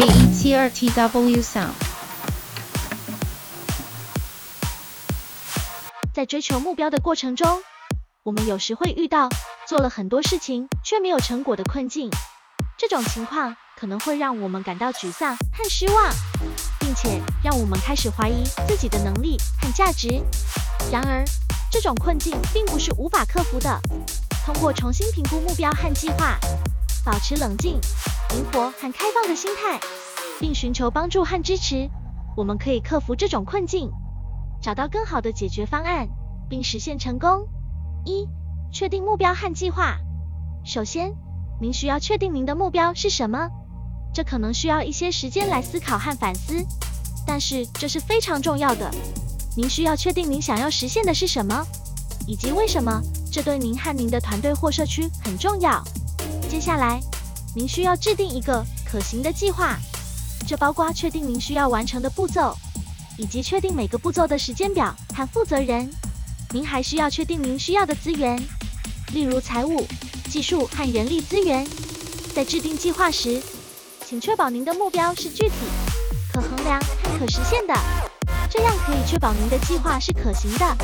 J E T 二 T W Sound。在追求目标的过程中，我们有时会遇到做了很多事情却没有成果的困境。这种情况可能会让我们感到沮丧和失望，并且让我们开始怀疑自己的能力和价值。然而，这种困境并不是无法克服的。通过重新评估目标和计划，保持冷静、灵活和开放的心态，并寻求帮助和支持，我们可以克服这种困境，找到更好的解决方案，并实现成功。一、确定目标和计划。首先，您需要确定您的目标是什么，这可能需要一些时间来思考和反思，但是这是非常重要的。您需要确定您想要实现的是什么，以及为什么，这对您和您的团队或社区很重要。接下来，您需要制定一个可行的计划，这包括确定您需要完成的步骤，以及确定每个步骤的时间表和负责人。您还需要确定您需要的资源，例如财务。技术和人力资源，在制定计划时，请确保您的目标是具体、可衡量和可实现的，这样可以确保您的计划是可行的，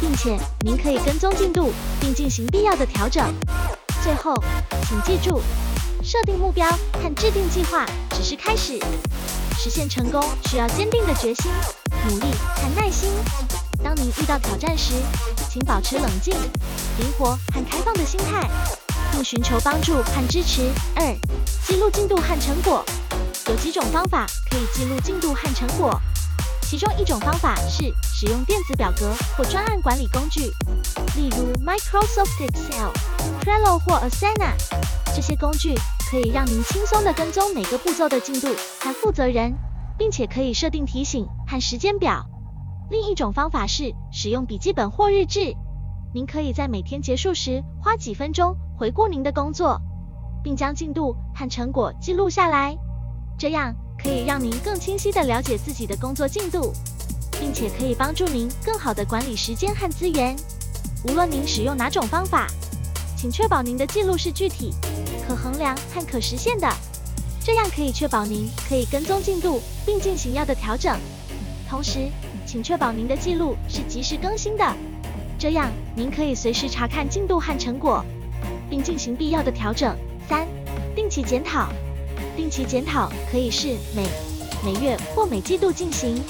并且您可以跟踪进度并进行必要的调整。最后，请记住，设定目标和制定计划只是开始，实现成功需要坚定的决心、努力和耐心。当您遇到挑战时，请保持冷静、灵活和开放的心态。并寻求帮助和支持。二、记录进度和成果。有几种方法可以记录进度和成果，其中一种方法是使用电子表格或专案管理工具，例如 Microsoft Excel、Trello 或 Asana。这些工具可以让您轻松地跟踪每个步骤的进度和负责人，并且可以设定提醒和时间表。另一种方法是使用笔记本或日志。您可以在每天结束时花几分钟回顾您的工作，并将进度和成果记录下来，这样可以让您更清晰地了解自己的工作进度，并且可以帮助您更好地管理时间和资源。无论您使用哪种方法，请确保您的记录是具体、可衡量和可实现的，这样可以确保您可以跟踪进度并进行要的调整。同时，请确保您的记录是及时更新的。这样，您可以随时查看进度和成果，并进行必要的调整。三、定期检讨。定期检讨可以是每每月或每季度进行。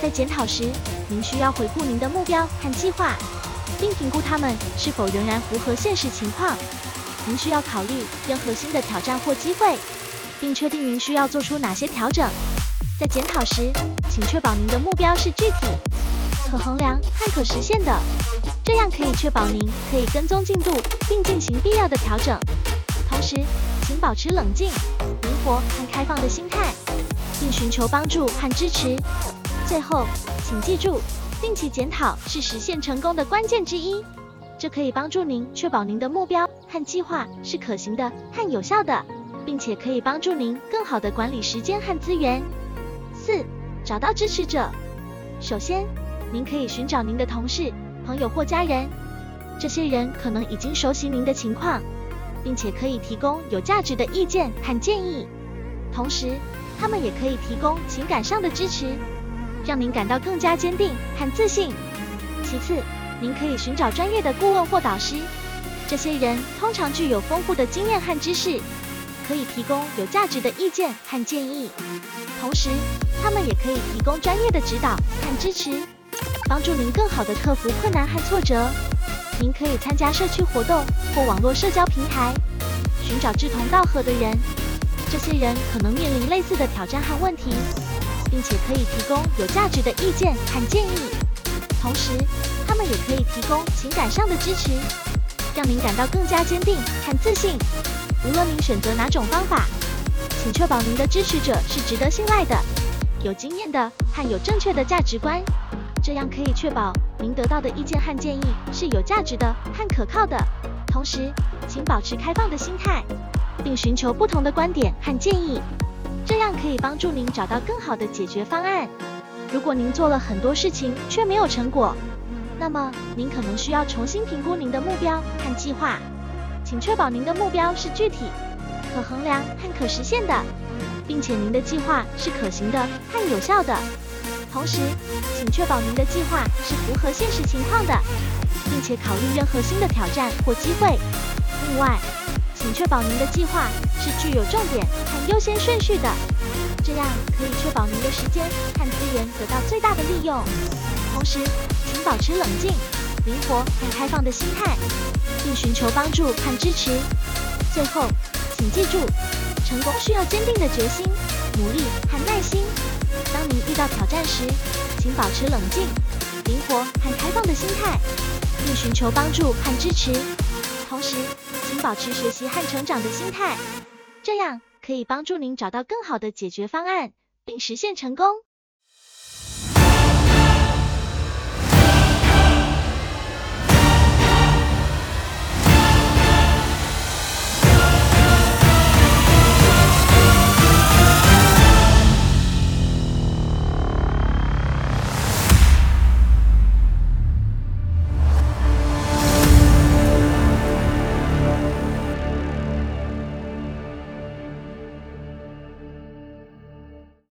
在检讨时，您需要回顾您的目标和计划，并评估它们是否仍然符合现实情况。您需要考虑任何新的挑战或机会，并确定您需要做出哪些调整。在检讨时，请确保您的目标是具体。可衡量和可实现的，这样可以确保您可以跟踪进度并进行必要的调整。同时，请保持冷静、灵活和开放的心态，并寻求帮助和支持。最后，请记住，定期检讨是实现成功的关键之一。这可以帮助您确保您的目标和计划是可行的和有效的，并且可以帮助您更好地管理时间和资源。四、找到支持者。首先，您可以寻找您的同事、朋友或家人，这些人可能已经熟悉您的情况，并且可以提供有价值的意见和建议。同时，他们也可以提供情感上的支持，让您感到更加坚定和自信。其次，您可以寻找专业的顾问或导师，这些人通常具有丰富的经验和知识，可以提供有价值的意见和建议。同时，他们也可以提供专业的指导和支持。帮助您更好地克服困难和挫折。您可以参加社区活动或网络社交平台，寻找志同道合的人。这些人可能面临类似的挑战和问题，并且可以提供有价值的意见和建议。同时，他们也可以提供情感上的支持，让您感到更加坚定和自信。无论您选择哪种方法，请确保您的支持者是值得信赖的、有经验的和有正确的价值观。这样可以确保您得到的意见和建议是有价值的和可靠的。同时，请保持开放的心态，并寻求不同的观点和建议，这样可以帮助您找到更好的解决方案。如果您做了很多事情却没有成果，那么您可能需要重新评估您的目标和计划。请确保您的目标是具体、可衡量和可实现的，并且您的计划是可行的和有效的。同时，请确保您的计划是符合现实情况的，并且考虑任何新的挑战或机会。另外，请确保您的计划是具有重点和优先顺序的，这样可以确保您的时间和资源得到最大的利用。同时，请保持冷静、灵活和开放的心态，并寻求帮助和支持。最后，请记住，成功需要坚定的决心、努力和耐心。当您遇到挑战时，请保持冷静、灵活和开放的心态，并寻求帮助和支持。同时，保持学习和成长的心态，这样可以帮助您找到更好的解决方案，并实现成功。